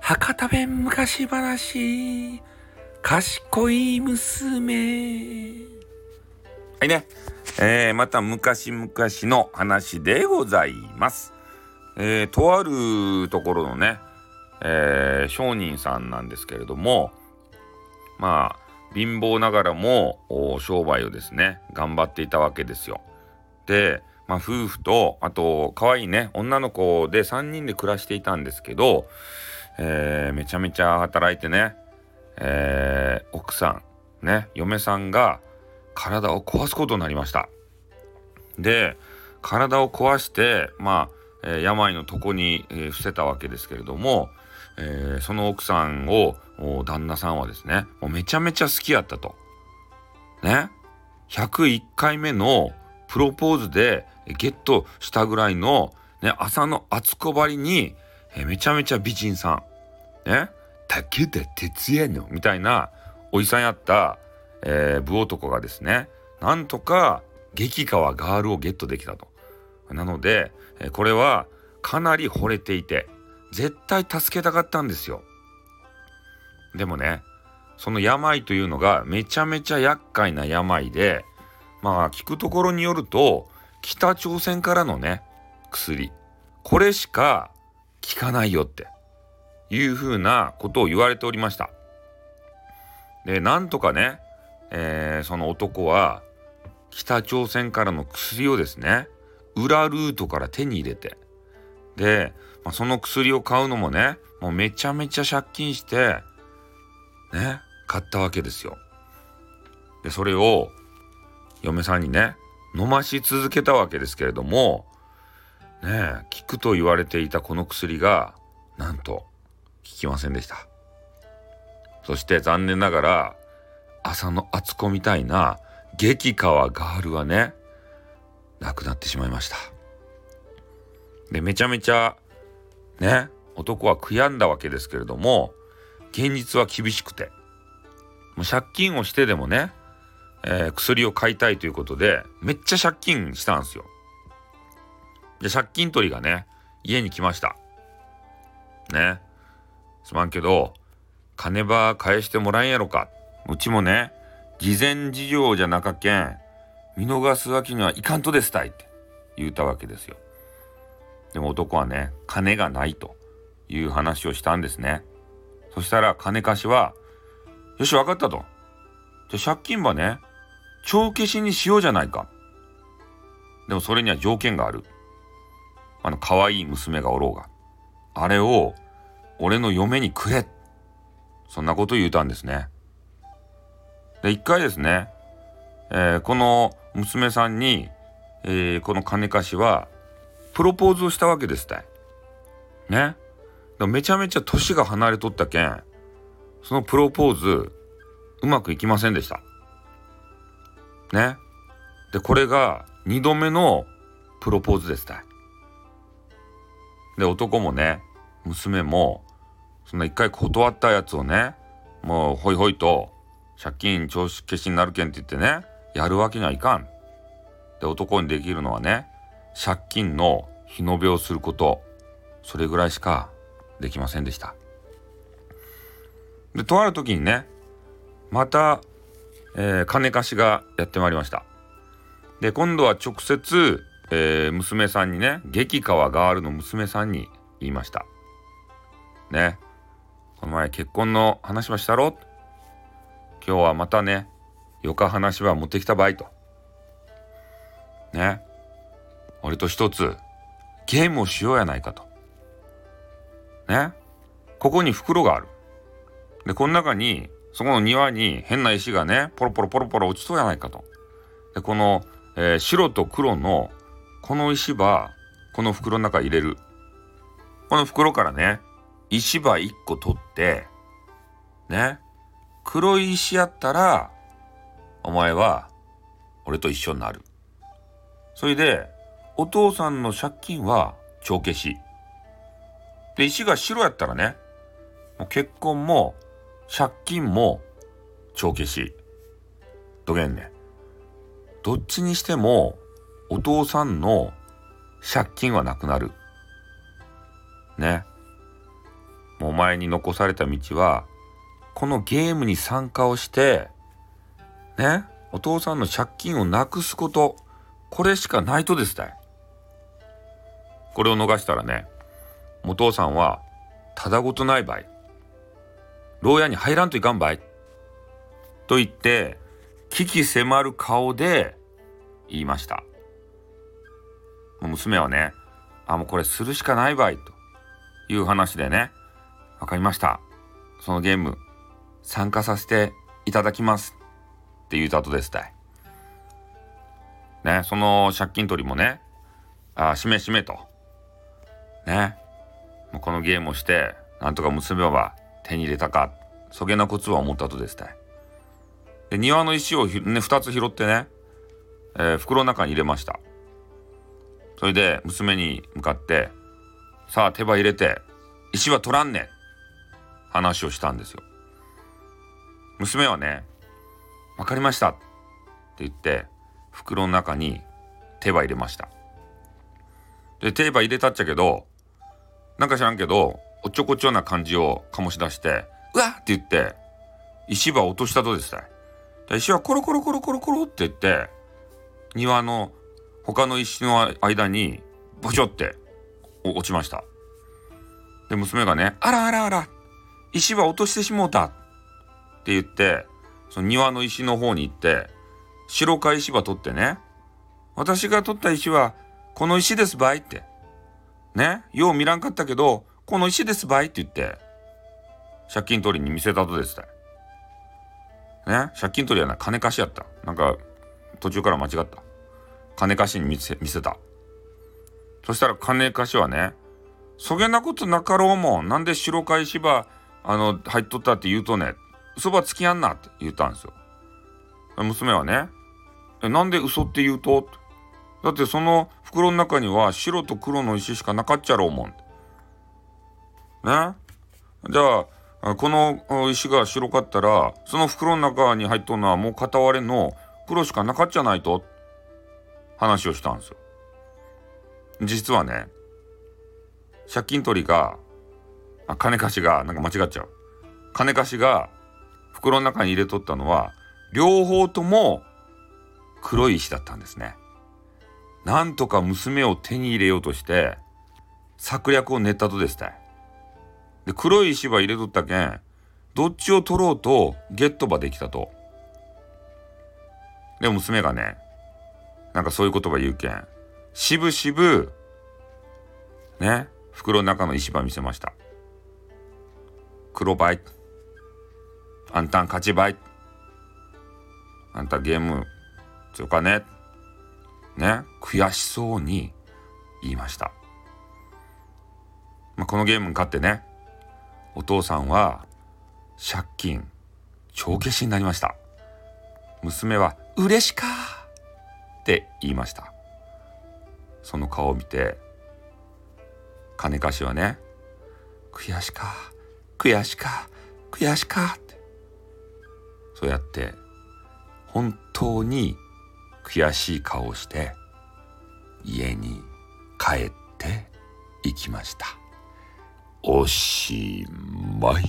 博多弁昔話。賢い娘。はいね、えー、また昔々の話でございます。えー、とあるところのね、えー、商人さんなんですけれどもまあ貧乏ながらも商売をですね頑張っていたわけですよ。でまあ、夫婦とあと可愛いね女の子で3人で暮らしていたんですけど、えー、めちゃめちゃ働いてね、えー、奥さんね嫁さんが体を壊すことになりました。で体を壊してまあ、えー、病の床に、え伏せたわけですけれども、えその奥さんを旦那さんはですねもうめちゃめちゃ好きやったと。ね。101回目のプロポーズでゲットしたぐらいの、ね、朝の厚こばりに、えめちゃめちゃ美人さん、ね、武田鉄矢のみたいなおじさんやった、えー、武男がですねなんとか激川ガールをゲットできたと。なので、えこれはかなり惚れていて絶対助けたかったんですよ。でもねその病というのがめちゃめちゃ厄介な病でまあ聞くところによると北朝鮮からのね薬これしか効かないよっていうふうなことを言われておりました。でなんとかね、えー、その男は北朝鮮からの薬をですね裏ルートから手に入れてで、まあ、その薬を買うのもねもうめちゃめちゃ借金してね買ったわけですよ。でそれを嫁さんにね飲まし続けたわけですけれどもねえ効くと言われていたこの薬がなんと効きませんでした。そして残念ながら朝の敦子みたいな激川ガールはね亡くなってしまいました。でめちゃめちゃね男は悔やんだわけですけれども現実は厳しくてもう借金をしてでもねえー、薬を買いたいということで、めっちゃ借金したんですよ。で、借金取りがね、家に来ました。ね。すまんけど、金ば返してもらえんやろか。うちもね、事前事情じゃなかけん、見逃すわけにはいかんとですたいって言うたわけですよ。でも男はね、金がないという話をしたんですね。そしたら金貸しは、よし、わかったと。じゃ借金ばね、帳消しにしようじゃないか。でもそれには条件がある。あの可愛い娘がおろうが。あれを俺の嫁にくれ。そんなこと言うたんですね。で、一回ですね、えー、この娘さんに、えー、この金貸しはプロポーズをしたわけですたい。ね。めちゃめちゃ年が離れとったけん、そのプロポーズうまくいきませんでした。ね。で、これが2度目のプロポーズですた。で、男もね、娘も、そんな一回断ったやつをね、もうほいほいと、借金調子消しになるけんって言ってね、やるわけにはいかん。で、男にできるのはね、借金の日延べをすること、それぐらいしかできませんでした。で、とある時にね、またえー、金貸しがやってまいりました。で、今度は直接、えー、娘さんにね、激川ガールの娘さんに言いました。ね。この前結婚の話はしたろ？今日はまたね、よか話は持ってきた場合と。ね。俺と一つ、ゲームをしようやないかと。ね。ここに袋がある。で、この中にそこの庭に変な石がね、ポロポロポロポロ落ちそうやないかと。で、この、えー、白と黒の、この石ば、この袋の中入れる。この袋からね、石ば1個取って、ね、黒い石やったら、お前は、俺と一緒になる。それで、お父さんの借金は帳消し。で、石が白やったらね、もう結婚も借金も帳消し。どげんね。どっちにしても、お父さんの借金はなくなる。ね。お前に残された道は、このゲームに参加をして、ね、お父さんの借金をなくすこと、これしかないとですね。これを逃したらね、お父さんは、ただごとない場合、牢屋に入らんといかんばい。と言って、危機迫る顔で言いました。娘はね、あ、もうこれするしかないばい、という話でね、わかりました。そのゲーム、参加させていただきます。って言うた後ですたい。ね、その借金取りもね、あ、しめしめと。ね、もうこのゲームをして、なんとか娘は手に入れたか、そげなコツは思ったとですたい。で、庭の石をね、2つ拾ってね、えー、袋の中に入れました。それで娘に向かって、さあ手羽入れて、石は取らんねん。話をしたんですよ。娘はね、わかりましたって言って、袋の中に手羽入れました。で、手羽入れたっちゃけど、なんか知らんけど、おっちょこちょな感じを醸し出して、うわって言って、石羽落としたとですね。石はコロコロコロコロコロって言って、庭の他の石の間に、ボチョって落ちました。で、娘がね、あらあらあら、石は落としてしもうたって言って、その庭の石の方に行って、白か石場取ってね、私が取った石は、この石ですばいって。ね、よう見らんかったけど、この石ですばいって言って、借金取りに見せたとですね。ね、借金取りはな、金貸しやった。なんか、途中から間違った。金貸しに見せ、見せた。そしたら金貸しはね、そげなことなかろうもん。なんで白返しば、あの、入っとったって言うとね、嘘ばつきやんなって言ったんですよ。娘はね、え、なんで嘘って言うと？だってその袋の中には白と黒の石しかなかっちゃろうもん。ねじゃあ、この石が白かったら、その袋の中に入っとんのはもう片割れの黒しかなかっちゃないと話をしたんですよ。実はね、借金取りが、あ、金貸しが、なんか間違っちゃう。金貸しが袋の中に入れとったのは、両方とも黒い石だったんですね。なんとか娘を手に入れようとして、策略を練ったとですた。で、黒い石は入れとったけん、どっちを取ろうとゲットばできたと。で、娘がね、なんかそういう言葉言うけん、しぶしぶ、ね、袋の中の石ば見せました。黒バイ。あんたん勝ちばい。あんたゲーム強かね。ね、悔しそうに言いました。まあ、このゲームに勝ってね、お父さんは借金帳消しになりました。娘は嬉しかって言いました。その顔を見て金貸しはね悔しか悔しか悔しかって。そうやって本当に悔しい顔をして家に帰っていきました。おしまい。